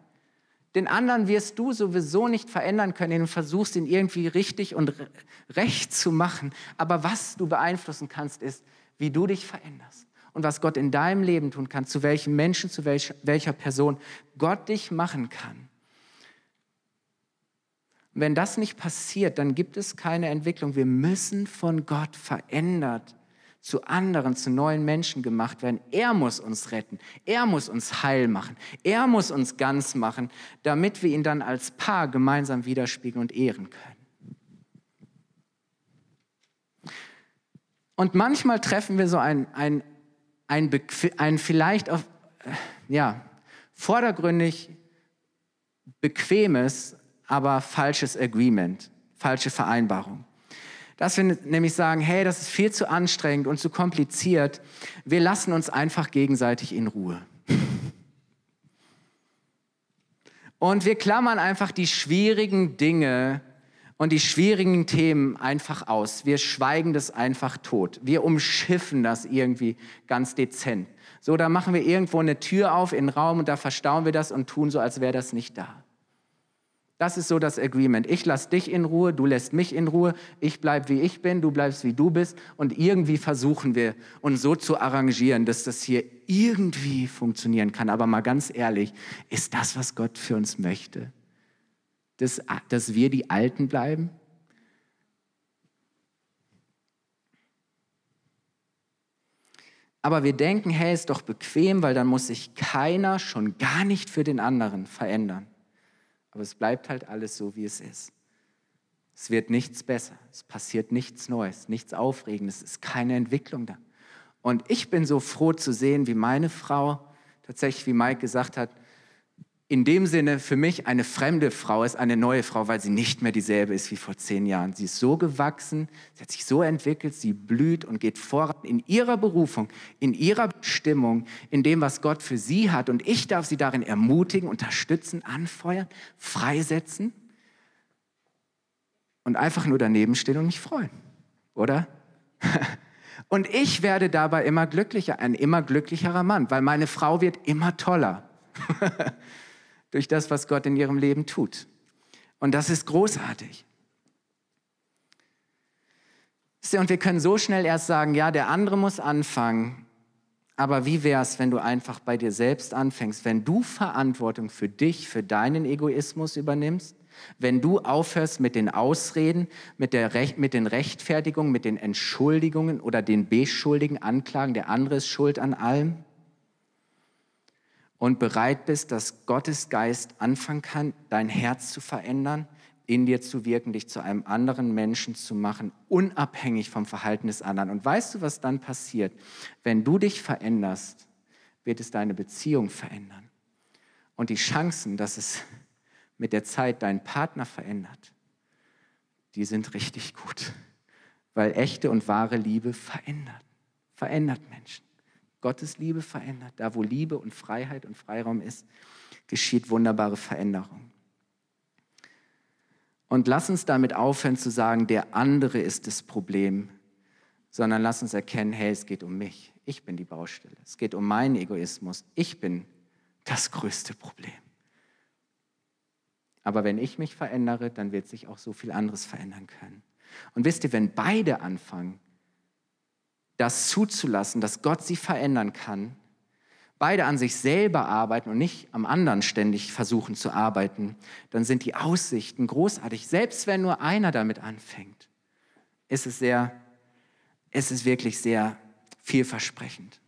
[SPEAKER 2] Den anderen wirst du sowieso nicht verändern können, wenn du versuchst, ihn irgendwie richtig und recht zu machen. Aber was du beeinflussen kannst, ist, wie du dich veränderst und was Gott in deinem Leben tun kann, zu welchem Menschen, zu welcher, welcher Person Gott dich machen kann. Und wenn das nicht passiert, dann gibt es keine Entwicklung. Wir müssen von Gott verändert zu anderen, zu neuen Menschen gemacht werden. Er muss uns retten. Er muss uns heil machen. Er muss uns ganz machen, damit wir ihn dann als Paar gemeinsam widerspiegeln und ehren können. Und manchmal treffen wir so ein, ein, ein, ein vielleicht auf, äh, ja, vordergründig bequemes, aber falsches Agreement, falsche Vereinbarung. Dass wir nämlich sagen, hey, das ist viel zu anstrengend und zu kompliziert. Wir lassen uns einfach gegenseitig in Ruhe. Und wir klammern einfach die schwierigen Dinge und die schwierigen Themen einfach aus. Wir schweigen das einfach tot. Wir umschiffen das irgendwie ganz dezent. So, da machen wir irgendwo eine Tür auf in den Raum und da verstauen wir das und tun so, als wäre das nicht da. Das ist so das Agreement. Ich lasse dich in Ruhe, du lässt mich in Ruhe, ich bleibe wie ich bin, du bleibst wie du bist und irgendwie versuchen wir uns so zu arrangieren, dass das hier irgendwie funktionieren kann. Aber mal ganz ehrlich, ist das, was Gott für uns möchte? Dass, dass wir die Alten bleiben? Aber wir denken, hey, ist doch bequem, weil dann muss sich keiner schon gar nicht für den anderen verändern. Aber es bleibt halt alles so, wie es ist. Es wird nichts besser, es passiert nichts Neues, nichts Aufregendes, es ist keine Entwicklung da. Und ich bin so froh zu sehen, wie meine Frau, tatsächlich wie Mike gesagt hat, in dem Sinne für mich eine fremde Frau ist eine neue Frau, weil sie nicht mehr dieselbe ist wie vor zehn Jahren. Sie ist so gewachsen, sie hat sich so entwickelt, sie blüht und geht voran in ihrer Berufung, in ihrer Bestimmung, in dem, was Gott für sie hat. Und ich darf sie darin ermutigen, unterstützen, anfeuern, freisetzen und einfach nur daneben stehen und mich freuen, oder? Und ich werde dabei immer glücklicher, ein immer glücklicherer Mann, weil meine Frau wird immer toller. durch das, was Gott in ihrem Leben tut. Und das ist großartig. Und wir können so schnell erst sagen, ja, der andere muss anfangen. Aber wie wäre es, wenn du einfach bei dir selbst anfängst, wenn du Verantwortung für dich, für deinen Egoismus übernimmst, wenn du aufhörst mit den Ausreden, mit, der Rech mit den Rechtfertigungen, mit den Entschuldigungen oder den beschuldigen Anklagen, der andere ist schuld an allem, und bereit bist, dass Gottes Geist anfangen kann, dein Herz zu verändern, in dir zu wirken, dich zu einem anderen Menschen zu machen, unabhängig vom Verhalten des anderen. Und weißt du, was dann passiert? Wenn du dich veränderst, wird es deine Beziehung verändern. Und die Chancen, dass es mit der Zeit deinen Partner verändert, die sind richtig gut. Weil echte und wahre Liebe verändert, verändert Menschen. Gottes Liebe verändert. Da, wo Liebe und Freiheit und Freiraum ist, geschieht wunderbare Veränderung. Und lass uns damit aufhören zu sagen, der andere ist das Problem, sondern lass uns erkennen, hey, es geht um mich. Ich bin die Baustelle. Es geht um meinen Egoismus. Ich bin das größte Problem. Aber wenn ich mich verändere, dann wird sich auch so viel anderes verändern können. Und wisst ihr, wenn beide anfangen, das zuzulassen, dass Gott sie verändern kann, beide an sich selber arbeiten und nicht am anderen ständig versuchen zu arbeiten, dann sind die Aussichten großartig. Selbst wenn nur einer damit anfängt, ist es sehr, ist es wirklich sehr vielversprechend.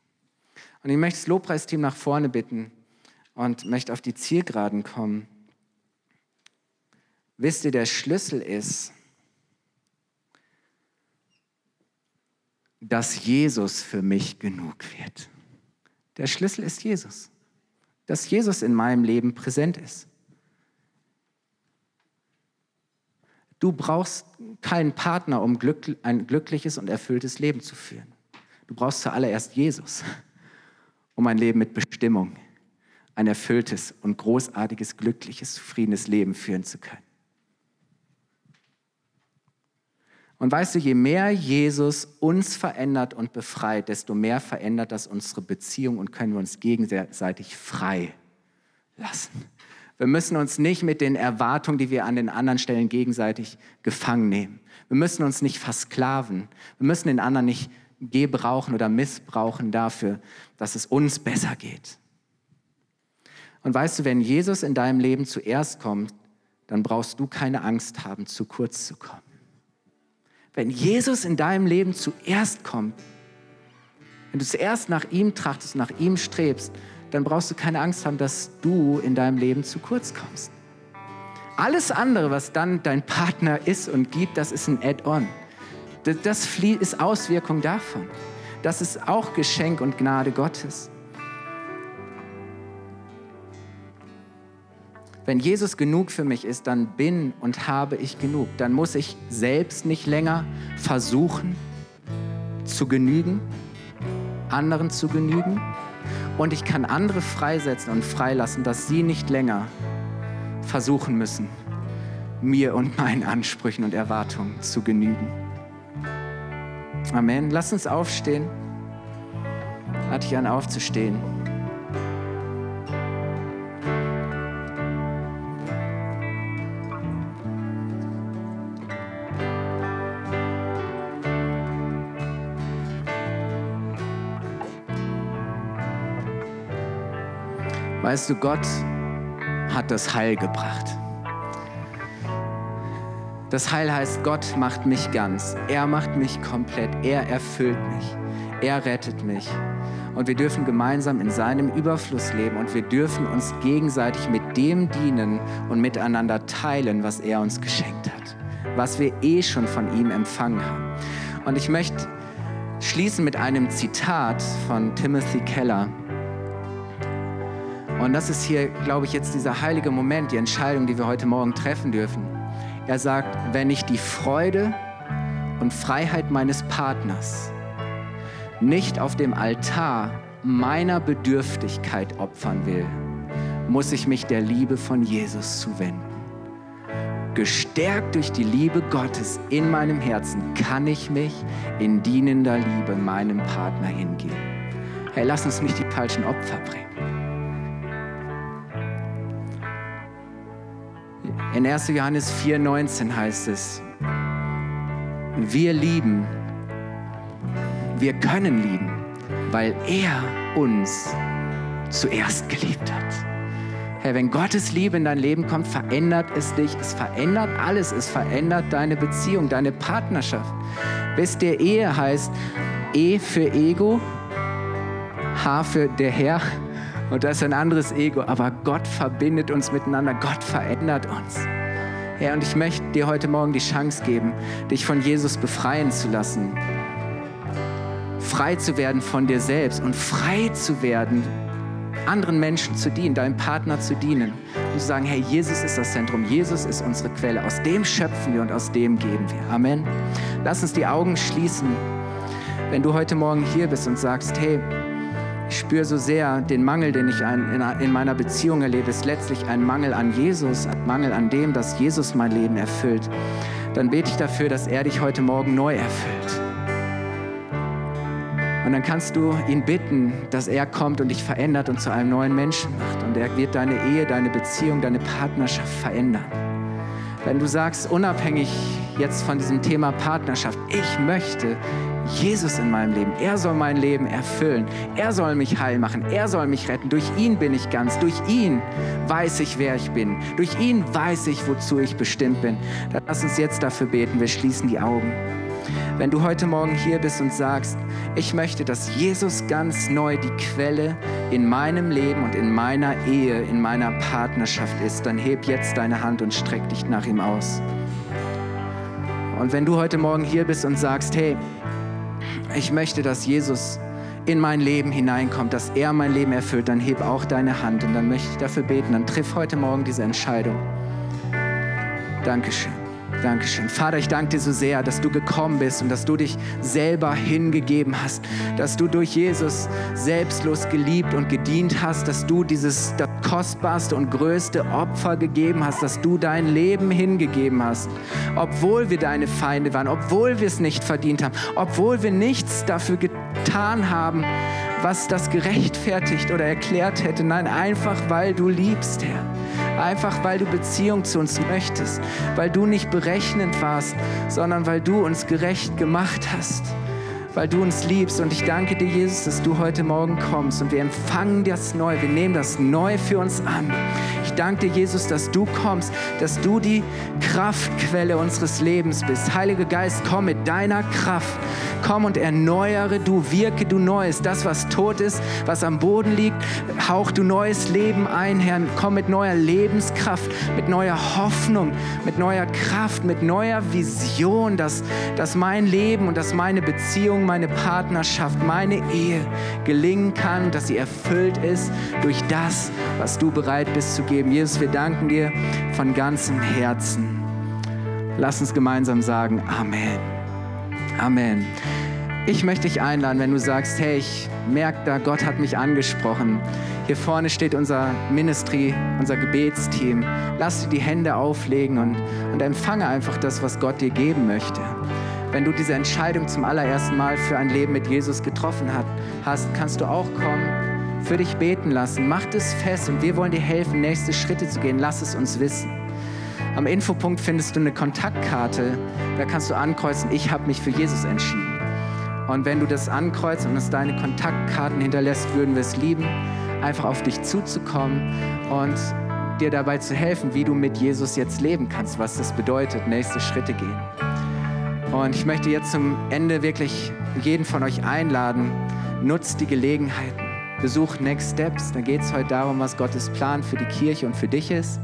[SPEAKER 2] Und ich möchte das Lobpreisteam nach vorne bitten und möchte auf die Zielgeraden kommen. Wisst ihr, der Schlüssel ist, dass Jesus für mich genug wird. Der Schlüssel ist Jesus. Dass Jesus in meinem Leben präsent ist. Du brauchst keinen Partner, um ein glückliches und erfülltes Leben zu führen. Du brauchst zuallererst Jesus, um ein Leben mit Bestimmung, ein erfülltes und großartiges, glückliches, zufriedenes Leben führen zu können. Und weißt du, je mehr Jesus uns verändert und befreit, desto mehr verändert das unsere Beziehung und können wir uns gegenseitig frei lassen. Wir müssen uns nicht mit den Erwartungen, die wir an den anderen Stellen gegenseitig gefangen nehmen. Wir müssen uns nicht versklaven. Wir müssen den anderen nicht gebrauchen oder missbrauchen dafür, dass es uns besser geht. Und weißt du, wenn Jesus in deinem Leben zuerst kommt, dann brauchst du keine Angst haben, zu kurz zu kommen. Wenn Jesus in deinem Leben zuerst kommt, wenn du zuerst nach ihm trachtest, nach ihm strebst, dann brauchst du keine Angst haben, dass du in deinem Leben zu kurz kommst. Alles andere, was dann dein Partner ist und gibt, das ist ein Add-on. Das ist Auswirkung davon. Das ist auch Geschenk und Gnade Gottes. Wenn Jesus genug für mich ist, dann bin und habe ich genug. Dann muss ich selbst nicht länger versuchen zu genügen, anderen zu genügen. Und ich kann andere freisetzen und freilassen, dass sie nicht länger versuchen müssen, mir und meinen Ansprüchen und Erwartungen zu genügen. Amen. Lass uns aufstehen. Lade ich an, aufzustehen. Weißt du, Gott hat das Heil gebracht. Das Heil heißt, Gott macht mich ganz. Er macht mich komplett. Er erfüllt mich. Er rettet mich. Und wir dürfen gemeinsam in seinem Überfluss leben und wir dürfen uns gegenseitig mit dem dienen und miteinander teilen, was er uns geschenkt hat, was wir eh schon von ihm empfangen haben. Und ich möchte schließen mit einem Zitat von Timothy Keller. Und das ist hier, glaube ich, jetzt dieser heilige Moment, die Entscheidung, die wir heute Morgen treffen dürfen. Er sagt, wenn ich die Freude und Freiheit meines Partners nicht auf dem Altar meiner Bedürftigkeit opfern will, muss ich mich der Liebe von Jesus zuwenden. Gestärkt durch die Liebe Gottes in meinem Herzen kann ich mich in dienender Liebe meinem Partner hingeben. Hey, lass uns nicht die falschen Opfer bringen. In 1. Johannes 4,19 heißt es, wir lieben, wir können lieben, weil er uns zuerst geliebt hat. Herr, wenn Gottes Liebe in dein Leben kommt, verändert es dich. Es verändert alles. Es verändert deine Beziehung, deine Partnerschaft. Wisst ihr, Ehe heißt E für Ego, H für der Herr, und das ist ein anderes Ego, aber Gott verbindet uns miteinander, Gott verändert uns. Herr, und ich möchte dir heute Morgen die Chance geben, dich von Jesus befreien zu lassen. Frei zu werden von dir selbst und frei zu werden, anderen Menschen zu dienen, deinem Partner zu dienen. Und zu sagen, hey, Jesus ist das Zentrum, Jesus ist unsere Quelle. Aus dem schöpfen wir und aus dem geben wir. Amen. Lass uns die Augen schließen. Wenn du heute Morgen hier bist und sagst, hey, ich spüre so sehr den Mangel, den ich in meiner Beziehung erlebe, ist letztlich ein Mangel an Jesus, ein Mangel an dem, dass Jesus mein Leben erfüllt. Dann bete ich dafür, dass er dich heute Morgen neu erfüllt. Und dann kannst du ihn bitten, dass er kommt und dich verändert und zu einem neuen Menschen macht. Und er wird deine Ehe, deine Beziehung, deine Partnerschaft verändern. Wenn du sagst, unabhängig jetzt von diesem Thema Partnerschaft, ich möchte Jesus in meinem Leben. Er soll mein Leben erfüllen. Er soll mich heil machen. Er soll mich retten. Durch ihn bin ich ganz. Durch ihn weiß ich, wer ich bin. Durch ihn weiß ich, wozu ich bestimmt bin. Dann lass uns jetzt dafür beten. Wir schließen die Augen. Wenn du heute Morgen hier bist und sagst, ich möchte, dass Jesus ganz neu die Quelle in meinem Leben und in meiner Ehe, in meiner Partnerschaft ist, dann heb jetzt deine Hand und streck dich nach ihm aus. Und wenn du heute Morgen hier bist und sagst, hey, ich möchte, dass Jesus in mein Leben hineinkommt, dass er mein Leben erfüllt, dann heb auch deine Hand und dann möchte ich dafür beten. Dann triff heute Morgen diese Entscheidung. Dankeschön. Dankeschön. Vater, ich danke dir so sehr, dass du gekommen bist und dass du dich selber hingegeben hast, dass du durch Jesus selbstlos geliebt und gedient hast, dass du dieses das kostbarste und größte Opfer gegeben hast, dass du dein Leben hingegeben hast, obwohl wir deine Feinde waren, obwohl wir es nicht verdient haben, obwohl wir nichts dafür getan haben, was das gerechtfertigt oder erklärt hätte. Nein, einfach weil du liebst, Herr. Einfach weil du Beziehung zu uns möchtest, weil du nicht berechnend warst, sondern weil du uns gerecht gemacht hast weil du uns liebst. Und ich danke dir, Jesus, dass du heute Morgen kommst und wir empfangen das neu. Wir nehmen das neu für uns an. Ich danke dir, Jesus, dass du kommst, dass du die Kraftquelle unseres Lebens bist. Heiliger Geist, komm mit deiner Kraft Komm und erneuere du, wirke du Neues. Das, was tot ist, was am Boden liegt, hauch du neues Leben ein, Herr. Komm mit neuer Lebenskraft, mit neuer Hoffnung, mit neuer Kraft, mit neuer Vision, dass, dass mein Leben und dass meine Beziehung, meine Partnerschaft, meine Ehe gelingen kann, dass sie erfüllt ist durch das, was du bereit bist zu geben. Jesus, wir danken dir von ganzem Herzen. Lass uns gemeinsam sagen, Amen. Amen. Ich möchte dich einladen, wenn du sagst, hey, ich merke da, Gott hat mich angesprochen. Hier vorne steht unser Ministry, unser Gebetsteam. Lass dir die Hände auflegen und, und empfange einfach das, was Gott dir geben möchte. Wenn du diese Entscheidung zum allerersten Mal für ein Leben mit Jesus getroffen hat, hast, kannst du auch kommen, für dich beten lassen. Mach es fest und wir wollen dir helfen, nächste Schritte zu gehen. Lass es uns wissen. Am Infopunkt findest du eine Kontaktkarte. Da kannst du ankreuzen, ich habe mich für Jesus entschieden. Und wenn du das ankreuzt und es deine Kontaktkarten hinterlässt, würden wir es lieben, einfach auf dich zuzukommen und dir dabei zu helfen, wie du mit Jesus jetzt leben kannst, was das bedeutet, nächste Schritte gehen. Und ich möchte jetzt zum Ende wirklich jeden von euch einladen, nutzt die Gelegenheiten, besucht Next Steps. Da geht es heute darum, was Gottes Plan für die Kirche und für dich ist.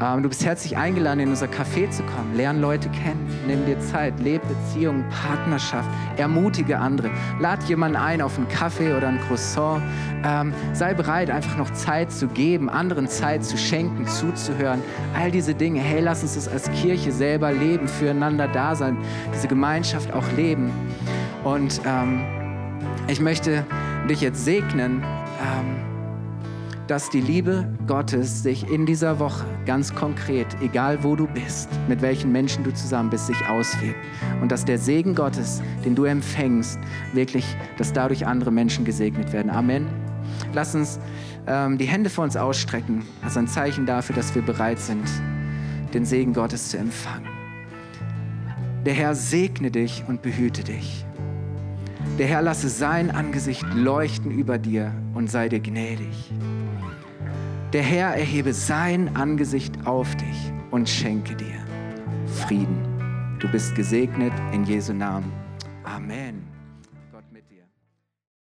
[SPEAKER 2] Ähm, du bist herzlich eingeladen, in unser Café zu kommen. Lern Leute kennen, nimm dir Zeit, lebe Beziehungen, Partnerschaft, ermutige andere. Lad jemanden ein auf einen Kaffee oder ein Croissant. Ähm, sei bereit, einfach noch Zeit zu geben, anderen Zeit zu schenken, zuzuhören. All diese Dinge. Hey, lass uns das als Kirche selber leben, füreinander da sein, diese Gemeinschaft auch leben. Und ähm, ich möchte dich jetzt segnen. Ähm, dass die Liebe Gottes sich in dieser Woche ganz konkret, egal wo du bist, mit welchen Menschen du zusammen bist, sich auswirkt. Und dass der Segen Gottes, den du empfängst, wirklich, dass dadurch andere Menschen gesegnet werden. Amen. Lass uns ähm, die Hände vor uns ausstrecken, als ein Zeichen dafür, dass wir bereit sind, den Segen Gottes zu empfangen. Der Herr segne dich und behüte dich. Der Herr lasse sein Angesicht leuchten über dir und sei dir gnädig. Der Herr erhebe sein Angesicht auf dich und schenke dir Frieden. Du bist gesegnet in Jesu Namen. Amen.